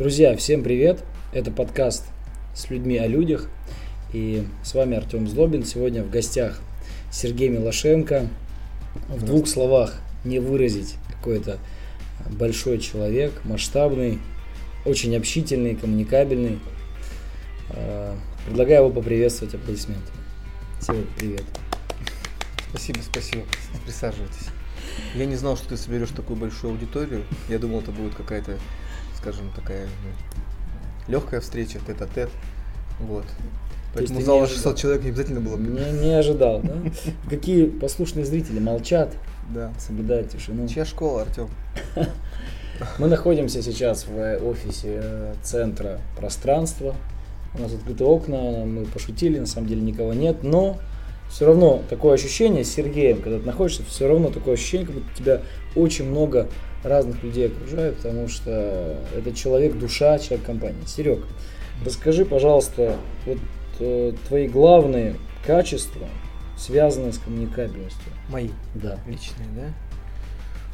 Друзья, всем привет! Это подкаст с людьми о людях. И с вами Артем Злобин. Сегодня в гостях Сергей Милошенко. В двух словах не выразить какой-то большой человек, масштабный, очень общительный, коммуникабельный. А, предлагаю его поприветствовать аплодисментами. Всем привет. Спасибо, спасибо. Присаживайтесь. Я не знал, что ты соберешь такую большую аудиторию. Я думал, это будет какая-то, скажем, такая ну, легкая встреча, тет-а-тет. Вот. Поэтому зала 600 человек не обязательно было. Не, не ожидал, да? Какие послушные зрители молчат, Да. соблюдают тишину. Чья школа, Артем? Мы находимся сейчас в офисе э, центра пространства. У нас открыты окна, мы пошутили, на самом деле никого нет, но все равно такое ощущение с Сергеем, когда ты находишься, все равно такое ощущение, как будто тебя очень много разных людей окружает, потому что это человек, душа, человек компании. Серег, расскажи, пожалуйста, вот э, твои главные качества, связанные с коммуникабельностью. Мои Да. личные, да?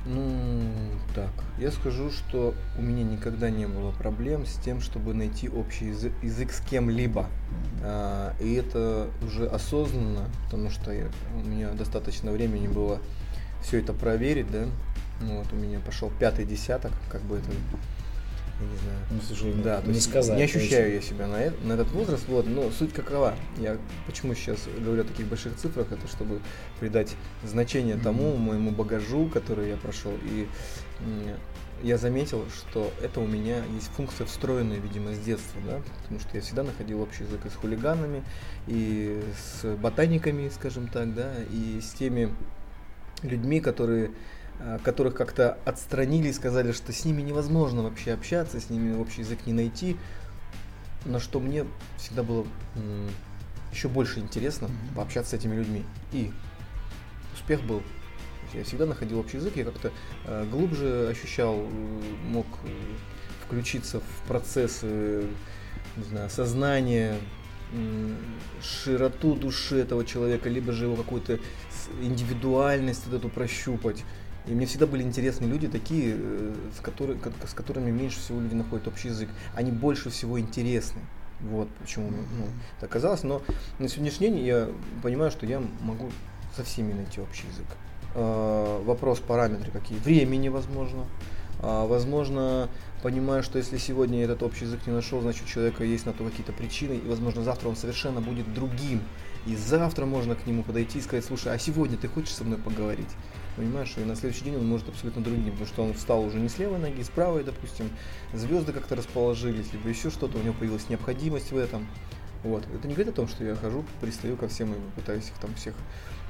Ну, так, я скажу, что у меня никогда не было проблем с тем, чтобы найти общий язык, язык с кем-либо. А, и это уже осознанно, потому что я- у меня достаточно времени было все это проверить, да. Ну, вот у меня пошел пятый десяток, как бы это, я не знаю. Ну, слушай, Да, то не есть сказать. не ощущаю я себя на, на этот возраст, вот, но суть какова. Я почему сейчас говорю о таких больших цифрах, это чтобы придать значение тому Мгм. моему багажу, который я прошел. И я заметил, что это у меня есть функция встроенная, видимо, с детства, да, потому что я всегда находил общий язык и с хулиганами, и с ботаниками, скажем так, да, и с теми людьми, которые которых как-то отстранили и сказали, что с ними невозможно вообще общаться, с ними общий язык не найти, на что мне всегда было еще больше интересно Мгм. пообщаться с этими людьми. И успех был. Я всегда находил общий язык, я как-то э, глубже ощущал, э, мог э, включиться в процессы, не знаю, сознания, широту души этого человека, либо же его какую-то индивидуальность вот эту прощупать. И мне всегда были интересны люди такие, э, с, которые, ко- с которыми меньше всего люди находят общий язык. Они больше всего интересны. Вот почему ну, так казалось. Но на сегодняшний день я понимаю, что я могу со всеми найти общий язык. А, Вопрос параметры какие. Времени возможно. А, Возможно, понимаю, что если сегодня этот общий язык не нашел, значит у человека есть на то какие-то причины, и возможно завтра он совершенно будет другим. И завтра можно к нему подойти и сказать, слушай, а сегодня ты хочешь со мной поговорить? Понимаешь, и на следующий день он может абсолютно другим, потому что он встал уже не с левой ноги, с правой, допустим, звезды как-то расположились, либо еще что-то, у него появилась необходимость в этом. Вот. Это не говорит о том, что я хожу, пристаю ко всем и пытаюсь их там всех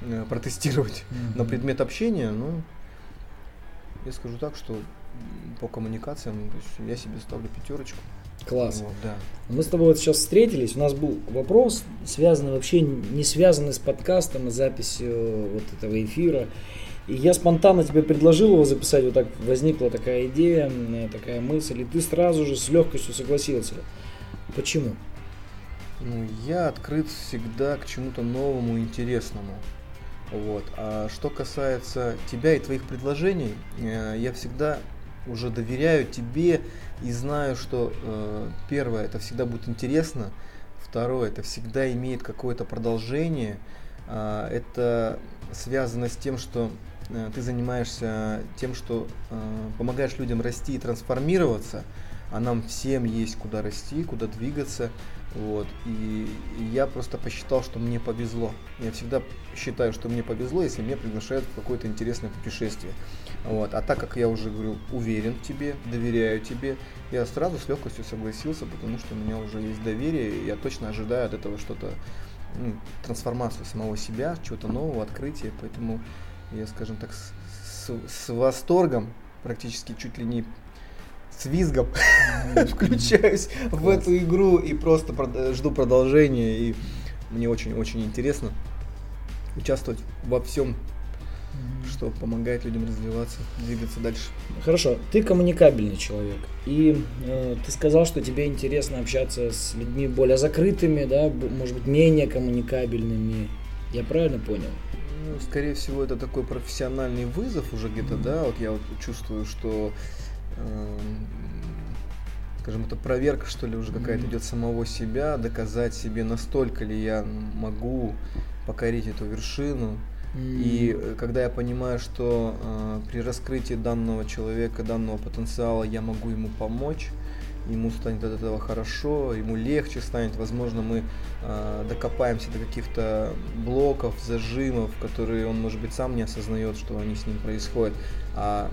э, протестировать на Мгм. предмет общения, ну, я скажу так, что по коммуникациям, то есть я себе ставлю пятерочку. Класс. Вот, да. Мы с тобой вот сейчас встретились, у нас был вопрос, связанный вообще не связанный с подкастом и записью вот этого эфира. И я спонтанно тебе предложил его записать, вот так возникла такая идея, такая мысль, и ты сразу же с легкостью согласился. Почему? Ну, я открыт всегда к чему-то новому, интересному. Вот. А что касается тебя и твоих предложений, э, я всегда уже доверяю тебе и знаю, что э, первое, это всегда будет интересно, второе, это всегда имеет какое-то продолжение, а, это связано с тем, что ты занимаешься тем, что э, помогаешь людям расти и трансформироваться, а нам всем есть куда расти, куда двигаться. Вот. И я просто посчитал, что мне повезло. Я всегда считаю, что мне повезло, если меня приглашают в какое-то интересное путешествие. Вот. А так как я уже говорю, уверен в тебе, доверяю тебе, я сразу с легкостью согласился, потому что у меня уже есть доверие, и я точно ожидаю от этого что-то, ну, трансформацию самого себя, чего-то нового, открытия. Поэтому я, скажем так, с, с- с восторгом, практически чуть ли не с визгом включаюсь в эту игру и просто жду продолжения. И мне очень-очень интересно участвовать во всем, что помогает людям развиваться, двигаться дальше. Хорошо, ты коммуникабельный человек, и э, ты сказал, что тебе интересно общаться с людьми более закрытыми, да, может быть, менее коммуникабельными. Я правильно понял? Ну, скорее всего, это такой профессиональный вызов уже где-то, да, вот я вот чувствую, что эм, скажем, это проверка, что ли, уже какая-то идет самого себя, доказать себе, настолько ли я могу покорить эту вершину. И э, когда я понимаю, что э, при раскрытии данного человека, данного потенциала я могу ему помочь, ему станет от этого хорошо, ему легче станет, возможно, мы э, докопаемся до каких-то блоков, зажимов, которые он, может быть, сам не осознает, что они с ним происходят. А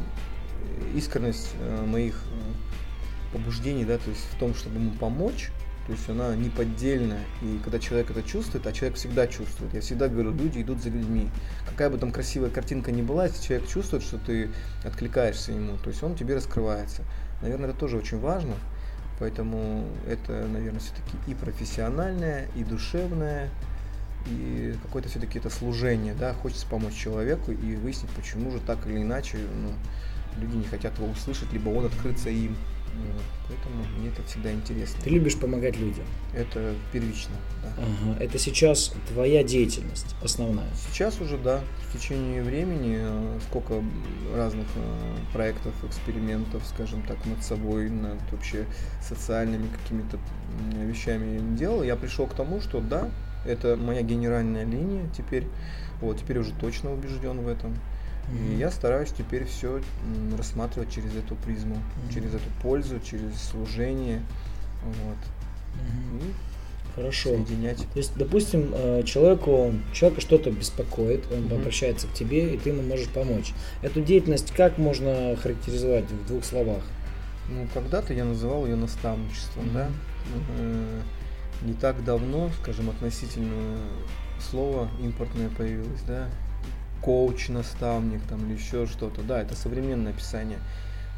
искренность э, моих э, побуждений, да, то есть в том, чтобы ему помочь, то есть она неподдельная. И когда человек это чувствует, а человек всегда чувствует. Я всегда говорю, люди идут за людьми. Какая бы там красивая картинка ни была, если человек чувствует, что ты откликаешься ему, то есть он тебе раскрывается. Наверное, это тоже очень важно. Поэтому это, наверное, все-таки и профессиональное, и душевное, и какое-то все-таки это служение, да, хочется помочь человеку и выяснить, почему же так или иначе ну, люди не хотят его услышать, либо он открыться им. Поэтому мне это всегда интересно. Ты любишь помогать людям. Это первично, да. Ага. Это сейчас твоя деятельность основная. Сейчас уже, да, в течение времени э, сколько разных э, проектов, экспериментов, скажем так, над собой, над вообще социальными какими-то вещами делал, я пришел к тому, что да, это моя генеральная линия теперь, вот, теперь уже точно убежден в этом. И я стараюсь теперь все рассматривать через эту призму, Мгм. через эту пользу, через служение, вот, и Хорошо. соединять. То есть, допустим, э, человеку, человека что-то беспокоит, он Мгм. обращается к тебе, и ты ему можешь помочь. Эту деятельность как можно характеризовать в двух словах? Ну, когда-то я называл ее наставничеством, да. Э, Не так давно, скажем, относительно слова импортное появилось, да. Коуч, наставник там или еще что-то. Да, это современное описание.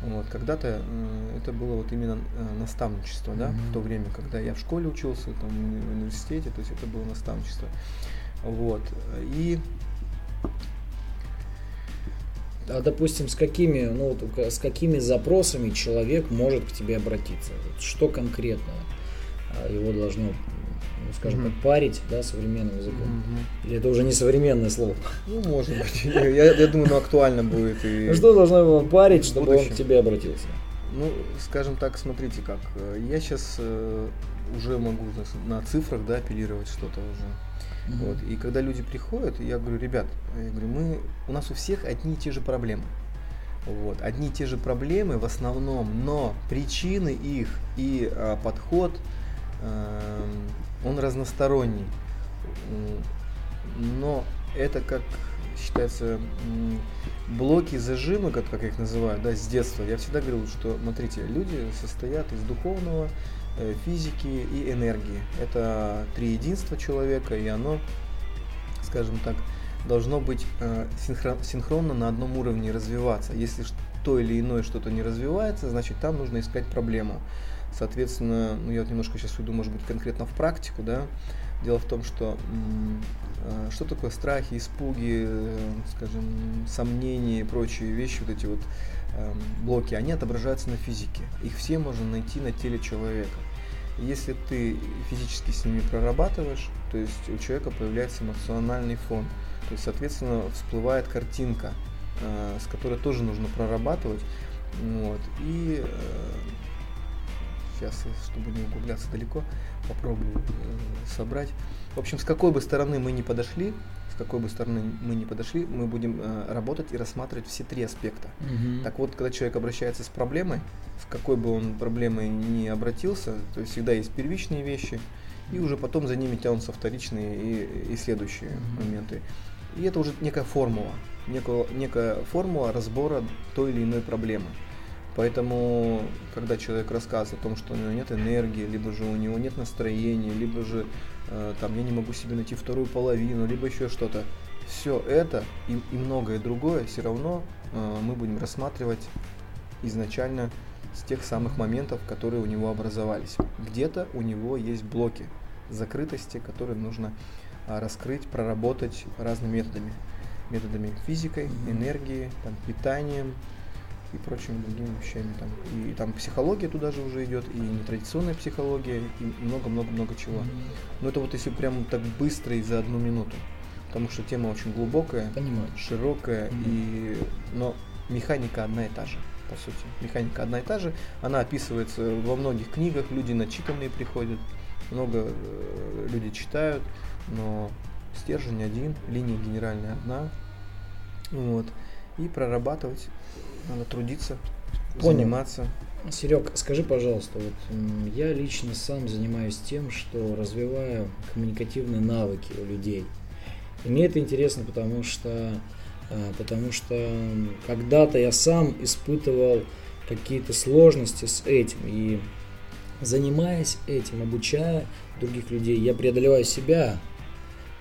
Вот, когда-то э, это было вот именно э, наставничество, да, Мгм. в то время, когда я в школе учился, там, в университете, то есть это было наставничество. Вот. И А допустим, с какими, ну, с какими запросами человек может к тебе обратиться? Что конкретно его должно, скажем Мгм. так, парить, да, современным языком? мгм. Или это уже не современное слово? ну, может быть, я, я думаю, ну, актуально будет. И... Ну, что должно его парить, чтобы он к тебе обратился? Ну, скажем так, смотрите как. э, Я сейчас уже могу на- цифрах, да, апеллировать что-то уже. Вот. И когда люди приходят, я говорю, ребят, я говорю, мы, у нас у всех одни и те же проблемы. Вот. Одни и те же проблемы в основном, но причины их и а, подход, эм, он разносторонний. Но это как считается блоки зажимы, как, я их называю, да, с детства. Я всегда говорил, что, смотрите, люди состоят из духовного, э, физики и энергии. Это три единства человека, и оно, скажем так, должно быть э, синхрон- синхронно на одном уровне развиваться. Если то или иное что-то не развивается, значит там нужно искать проблему. Соответственно, ну я вот немножко сейчас уйду, может быть, конкретно в практику, да. Дело в том, что э, что такое страхи, испуги, э, скажем, сомнения и прочие вещи, вот эти вот эм, блоки, они отображаются на физике. Их все можно найти на теле человека. Если ты физически с ними прорабатываешь, то есть у человека появляется эмоциональный фон, то есть, соответственно, всплывает картинка, э, с которой тоже нужно прорабатывать. Вот. И сейчас, чтобы не углубляться далеко, попробую э, собрать. В общем, с какой бы стороны мы ни подошли, с какой бы стороны мы ни подошли, мы будем э, работать и рассматривать все три аспекта. Мгм. Так вот, когда человек обращается с проблемой, с какой бы он проблемой ни обратился, то есть всегда есть первичные вещи, и уже потом за ними тянутся вторичные и, и следующие Мгм. моменты. И это уже некая формула, некая, некая формула разбора той или иной проблемы. Поэтому, когда человек рассказывает о том, что у него нет энергии, либо же у него нет настроения, либо же э, там я не могу себе найти вторую половину, либо еще что-то, все это и, и многое другое все равно э, мы будем рассматривать изначально с тех самых моментов, которые у него образовались. Где-то у него есть блоки закрытости, которые нужно а, раскрыть, проработать разными методами. Методами физикой, энергии, там, питанием и прочими другими вещами. Там. И там психология туда же уже идет, и нетрадиционная психология, и много-много-много чего. Но это вот если прям так быстро и за одну минуту. Потому что тема очень глубокая, Понимаю. широкая, Мгм. и... но механика одна и та же. по сути. Механика одна и та же. Она описывается во многих книгах, люди начитанные приходят, много э, люди читают, но стержень один, линия генеральная одна. Вот. И прорабатывать, надо трудиться, Понял. заниматься. Серег, скажи, пожалуйста, вот я лично сам занимаюсь тем, что развиваю коммуникативные навыки у людей. И мне это интересно, потому что, а, потому что когда-то я сам испытывал какие-то сложности с этим. И занимаясь этим, обучая других людей, я преодолеваю себя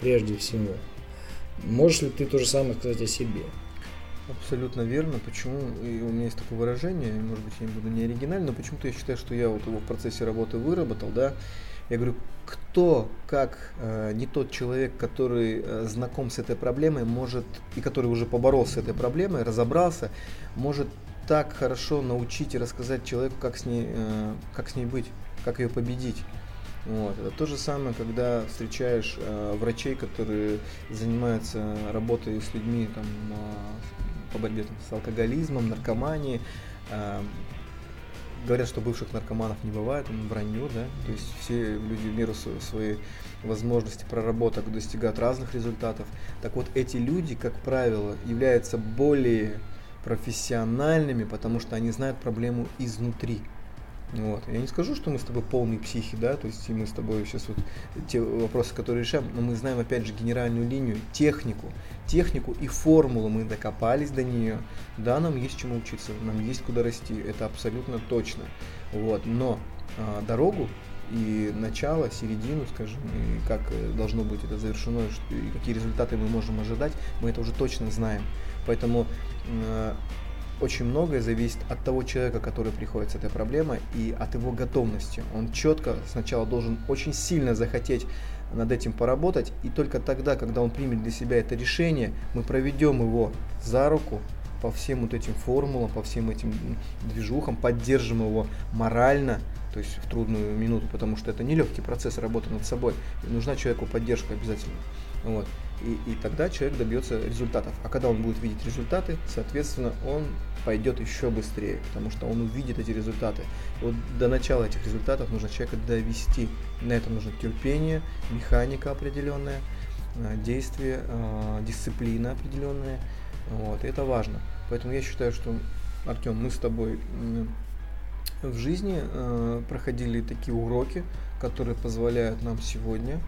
прежде всего. Можешь ли ты то же самое сказать о себе? Абсолютно верно. Почему? И у меня есть такое выражение, может быть, я не буду не оригинальным, но почему-то я считаю, что я вот его в процессе работы выработал, да. Я говорю, кто, как э, не тот человек, который э, знаком с этой проблемой, может, и который уже поборолся с этой проблемой, разобрался, может так хорошо научить и рассказать человеку, как с ней, э, как с ней быть, как ее победить. Вот. Это то же самое, когда встречаешь э, врачей, которые занимаются работой с людьми там, э, по борьбе с алкоголизмом, наркоманией. Э, говорят, что бывших наркоманов не бывает, он вранье, да, то есть все люди в меру своей возможности проработок достигают разных результатов. Так вот, эти люди, как правило, являются более профессиональными, потому что они знают проблему изнутри. Вот. Я не скажу, что мы с тобой полные психи, да, то есть мы с тобой сейчас вот те вопросы, которые решаем, но мы знаем опять же генеральную линию, технику, технику и формулу, мы докопались до нее, да, нам есть чему учиться, нам есть куда расти, это абсолютно точно, вот, но а, дорогу и начало, середину, скажем, и как э, должно быть это завершено, и какие результаты мы можем ожидать, мы это уже точно знаем, поэтому а, очень многое зависит от того человека, который приходит с этой проблемой, и от его готовности. Он четко сначала должен очень сильно захотеть над этим поработать, и только тогда, когда он примет для себя это решение, мы проведем его за руку по всем вот этим формулам, по всем этим движухам, поддержим его морально, то есть в трудную минуту, потому что это нелегкий процесс работы над собой. И нужна человеку поддержка обязательно. Вот. И, и тогда человек добьется результатов. А когда он будет видеть результаты, соответственно, он пойдет еще быстрее, потому что он увидит эти результаты. И вот до начала этих результатов нужно человека довести. На это нужно терпение, механика определенная, э, действие, э, дисциплина определенная. Вот, и это важно. Поэтому я считаю, что, Артем, мы с тобой в жизни э, проходили такие уроки, которые позволяют нам сегодня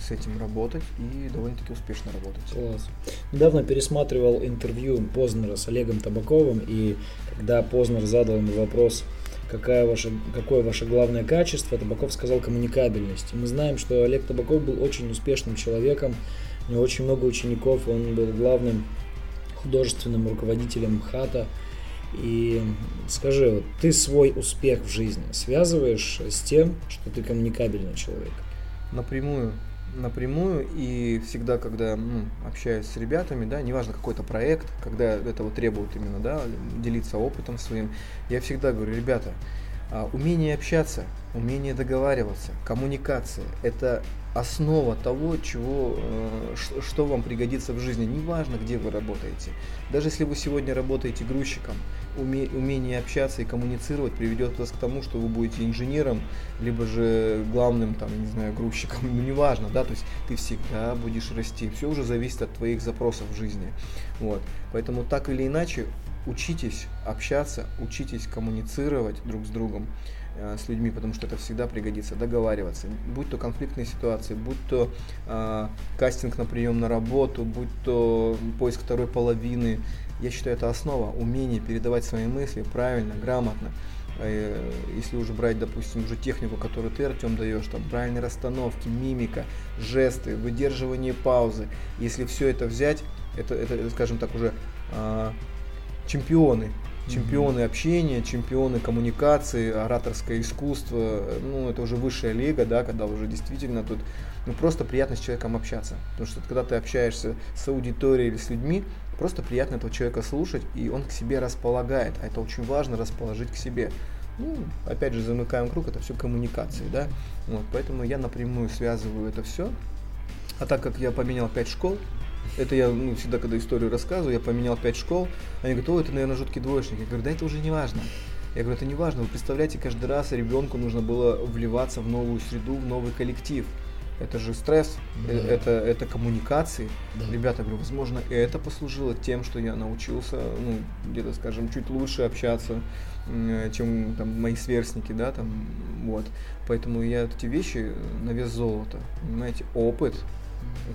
с этим работать и довольно-таки успешно работать. Класс. Недавно пересматривал интервью Познера с Олегом Табаковым, и когда Познер задал ему вопрос, какая ваша, какое ваше главное качество, Табаков сказал коммуникабельность. И мы знаем, что Олег Табаков был очень успешным человеком, у него очень много учеников, он был главным художественным руководителем ХАТа. И скажи, вот ты свой успех в жизни связываешь с тем, что ты коммуникабельный человек? Напрямую напрямую и всегда, когда ну, общаюсь с ребятами, да, неважно какой-то проект, когда этого требуют именно, да, делиться опытом своим, я всегда говорю, ребята, а, умение общаться, умение договариваться, коммуникация – это основа того, чего, э, что вам пригодится в жизни. Неважно, где вы работаете. Даже если вы сегодня работаете грузчиком, умение общаться и коммуницировать приведет вас к тому, что вы будете инженером, либо же главным, там, не знаю, грузчиком, ну неважно, да, то есть ты всегда будешь расти. Все уже зависит от твоих запросов в жизни. Вот. Поэтому так или иначе учитесь общаться, учитесь коммуницировать друг с другом. Э, с людьми, потому что это всегда пригодится, договариваться, будь то конфликтные ситуации, будь то э, кастинг на прием на работу, будь то поиск второй половины. Я считаю, это основа, умение передавать свои мысли правильно, грамотно. Э, если уже брать, допустим, уже технику, которую ты, Артем, даешь, там правильные расстановки, мимика, жесты, выдерживание паузы. Если все это взять, это, это, это скажем так, уже э, чемпионы чемпионы общения, чемпионы коммуникации, ораторское искусство, ну, это уже высшая лига, да, когда уже действительно тут, ну, просто приятно с человеком общаться. Потому что когда ты общаешься с аудиторией или с людьми, просто приятно этого человека слушать, и он к себе располагает. А это очень важно, расположить к себе. Ну, опять же, замыкаем круг, это все коммуникации, да. Вот, поэтому я напрямую связываю это все. А так как я поменял 5 школ, Это я ну, всегда, когда историю рассказываю, я поменял пять школ, они говорят, ой, это, наверное, жуткий двоечник. Я говорю, да это уже не важно. Я говорю, это не важно. Вы представляете, каждый раз ребенку нужно было вливаться в новую среду, в новый коллектив. Это же стресс, Да. э, это, это коммуникации. Да. Ребята, говорю, возможно, это послужило тем, что я научился, ну, где-то, скажем, чуть лучше общаться, м, чем там мои сверстники, да, там, вот. Поэтому я эти вещи э, на вес золота, понимаете, опыт,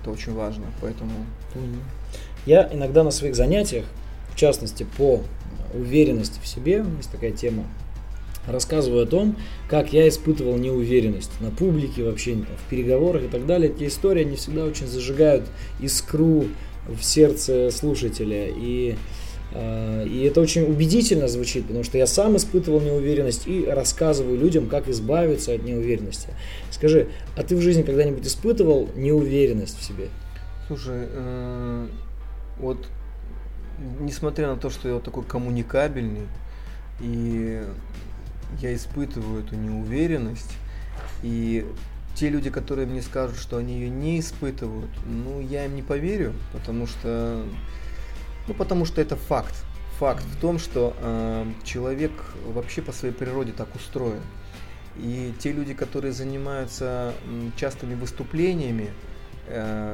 это очень важно, поэтому. Я иногда на своих занятиях, в частности по уверенности в себе, есть такая тема, рассказываю о том, как я испытывал неуверенность на публике, вообще в переговорах и так далее. Эти истории, они всегда очень зажигают искру в сердце слушателя. И, э, и это очень убедительно звучит, потому что я сам испытывал неуверенность и рассказываю людям, как избавиться от неуверенности. Скажи, а ты в жизни когда-нибудь испытывал неуверенность в себе? Слушай, э, вот несмотря на то, что я вот такой коммуникабельный, и я испытываю эту неуверенность, и те люди, которые мне скажут, что они ее не испытывают, ну, я им не поверю, потому что, ну, потому что это факт. Факт в том, что э, человек вообще по своей природе так устроен. И те люди, которые занимаются частыми выступлениями,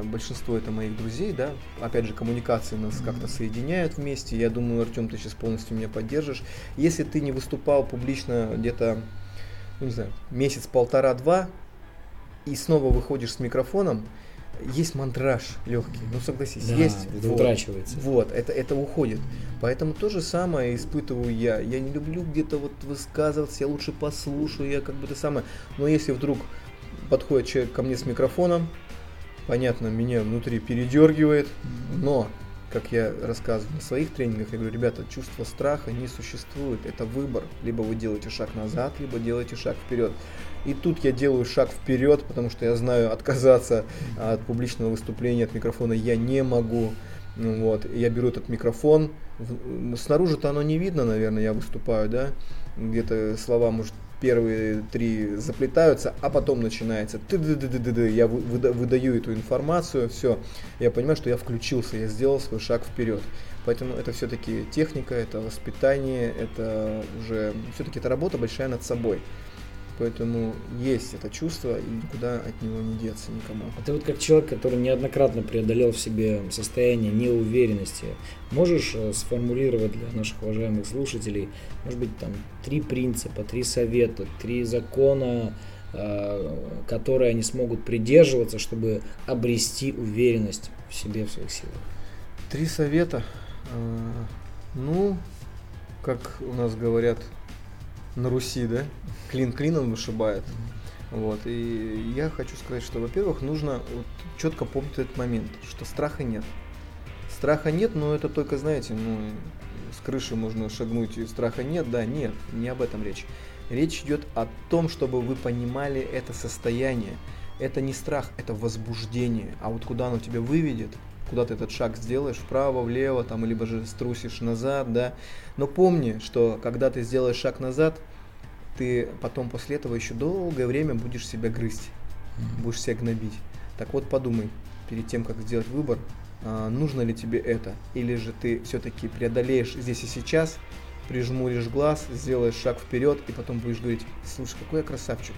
большинство это моих друзей, да, опять же, коммуникации нас Мгм. как-то соединяют вместе. Я думаю, Артем, ты сейчас полностью меня поддержишь. Если ты не выступал публично где-то, ну, не знаю, месяц, полтора-два, и снова выходишь с микрофоном, есть мандраж легкий, ну согласись, Да, есть. это вот. утрачивается. Вот, это, это уходит. Поэтому то же самое испытываю я. Я не люблю где-то вот высказываться, я лучше послушаю, я как бы то самое. Но если вдруг подходит человек ко мне с микрофоном, понятно, меня внутри передергивает, но, как я рассказываю на своих тренингах, я говорю, ребята, чувство страха не существует, это выбор. Либо вы делаете шаг назад, либо делаете шаг вперед. И тут я делаю шаг вперед, потому что я знаю, отказаться от публичного выступления, от микрофона я не могу. Вот, я беру этот микрофон. Снаружи-то оно не видно, наверное, я выступаю, да. Где-то слова, может, первые три заплетаются, а потом начинается ты ды ды ды ды ды я вы- выда- выдаю эту информацию, все, я понимаю, что я включился, я сделал свой шаг вперед. Поэтому это все-таки техника, это воспитание, это уже все-таки это работа большая над собой. Поэтому есть это чувство, и никуда от него не деться никому. А ты вот как человек, который неоднократно преодолел в себе состояние неуверенности, можешь э, сформулировать для наших уважаемых слушателей, может быть, там три принципа, три совета, три закона, э, которые они смогут придерживаться, чтобы обрести уверенность в себе, в своих силах? Три совета. А, Ну, как у нас говорят на Руси, да? Клин клином вышибает. Вот. И я хочу сказать, что, во-первых, нужно вот четко помнить этот момент, что страха нет. Страха нет, но это только, знаете, ну, с крыши можно шагнуть, и страха нет, да, нет, не об этом речь. Речь идет о том, чтобы вы понимали это состояние. Это не страх, это возбуждение. А вот куда оно тебя выведет, куда ты этот шаг сделаешь, вправо, влево, там, либо же струсишь назад, да. Но помни, что когда ты сделаешь шаг назад, ты потом после этого еще долгое время будешь себя грызть, будешь себя гнобить. Так вот подумай, перед тем, как сделать выбор, а, нужно ли тебе это, или же ты все-таки преодолеешь здесь и сейчас, прижмуришь глаз, сделаешь шаг вперед, и потом будешь говорить, слушай, какой я красавчик,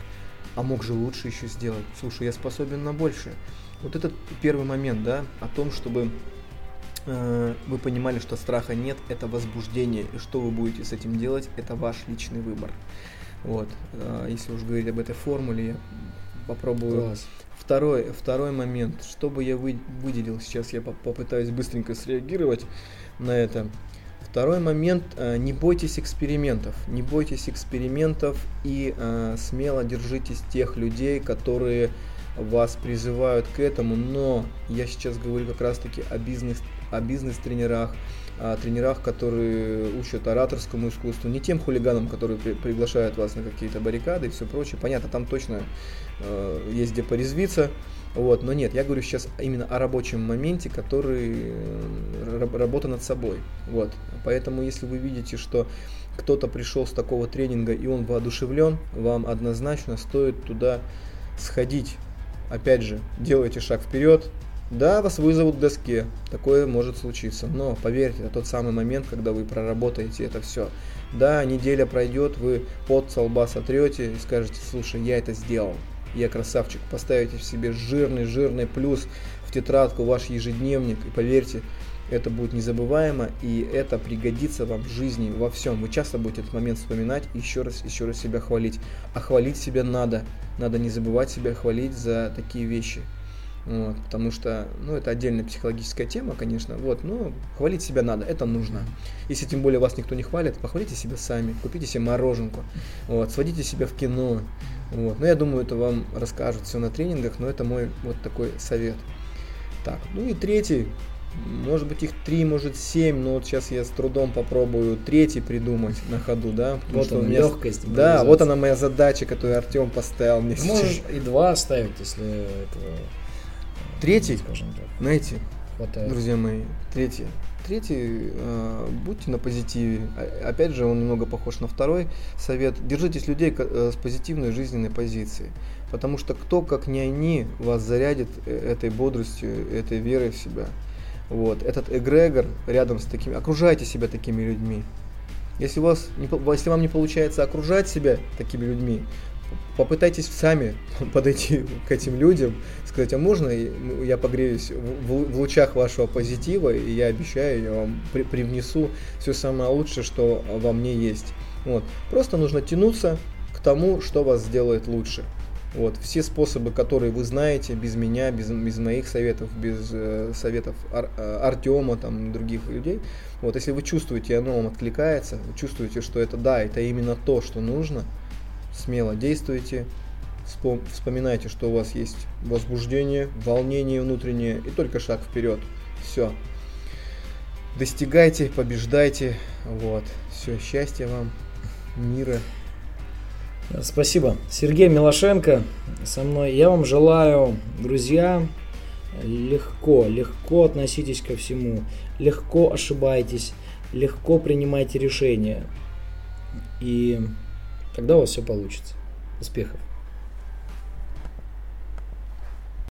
а мог же лучше еще сделать, слушай, я способен на большее. Вот этот первый момент, да, о том, чтобы э, вы понимали, что страха нет, это возбуждение, и что вы будете с этим делать, это ваш личный выбор. Вот, э, если уж говорить об этой формуле, я попробую Класс. Второй, второй момент, что бы я вы- выделил, сейчас я поп- попытаюсь быстренько среагировать на это. Второй момент, э, не бойтесь экспериментов, не бойтесь экспериментов и э, смело держитесь тех людей, которые вас призывают к этому, но я сейчас говорю как раз таки о бизнес, о бизнес-тренерах, о тренерах, которые учат ораторскому искусству, не тем хулиганам, которые при- приглашают вас на какие-то баррикады и все прочее. Понятно, там точно э, есть где порезвиться. Вот, но нет, я говорю сейчас именно о рабочем моменте, который э, раб- работа над собой. Вот, поэтому если вы видите, что кто-то пришел с такого тренинга и он воодушевлен, вам однозначно стоит туда сходить. Опять же, делайте шаг вперед, Да, вас вызовут к доске, такое может случиться, но поверьте, это тот самый момент, когда вы проработаете это все. Да, неделя пройдет, вы под со лба сотрете и скажете, слушай, я это сделал, я красавчик, поставите в себе жирный-жирный плюс в тетрадку, ваш ежедневник, и поверьте, это будет незабываемо, и это пригодится вам в жизни, во всем. Вы часто будете этот момент вспоминать и еще раз, еще раз себя хвалить. А хвалить себя надо. Надо не забывать себя хвалить за такие вещи. Вот, потому что, ну, это отдельная психологическая тема, конечно, вот, но хвалить себя надо, это нужно. Если тем более вас никто не хвалит, похвалите себя сами, купите себе мороженку, вот, сводите себя в кино, вот. Но я думаю, это вам расскажут все на тренингах, но это мой вот такой совет. Так, ну и третий, может быть их три, может семь, но вот сейчас я с трудом попробую третий придумать на ходу, да. Вот он, меня... легкость. Да, вот она моя задача, которую Артем поставил мне. Можешь и два оставить, если этого Третий, скажем так. знаете, Хватает. друзья мои, третий. Третий, э, будьте на позитиве. Опять же, он немного похож на второй совет. Держитесь людей э, с позитивной жизненной позицией. Потому что кто, как не они, вас зарядит э, этой бодростью, этой верой в себя. Вот. Этот эгрегор рядом с такими... Окружайте себя такими людьми. Если, у вас не, если вам не получается окружать себя такими людьми, попытайтесь сами подойти к этим людям, сказать, а можно я погреюсь в, лучах вашего позитива, и я обещаю, я вам при, привнесу все самое лучшее, что во мне есть. Вот. Просто нужно тянуться к тому, что вас сделает лучше. Вот. Все способы, которые вы знаете, без меня, без, без моих советов, без э, советов Ар, э, Артема, там, других людей. Вот. Если вы чувствуете, оно вам откликается, вы чувствуете, что это да, это именно то, что нужно, смело действуйте, вспоминайте, что у вас есть возбуждение, волнение внутреннее и только шаг вперед. Все. Достигайте, побеждайте. Вот. Все, счастья вам, мира. Спасибо. Сергей Милошенко со мной. Я вам желаю, друзья, легко, легко относитесь ко всему, легко ошибайтесь, легко принимайте решения. И тогда у вас все получится. Успехов!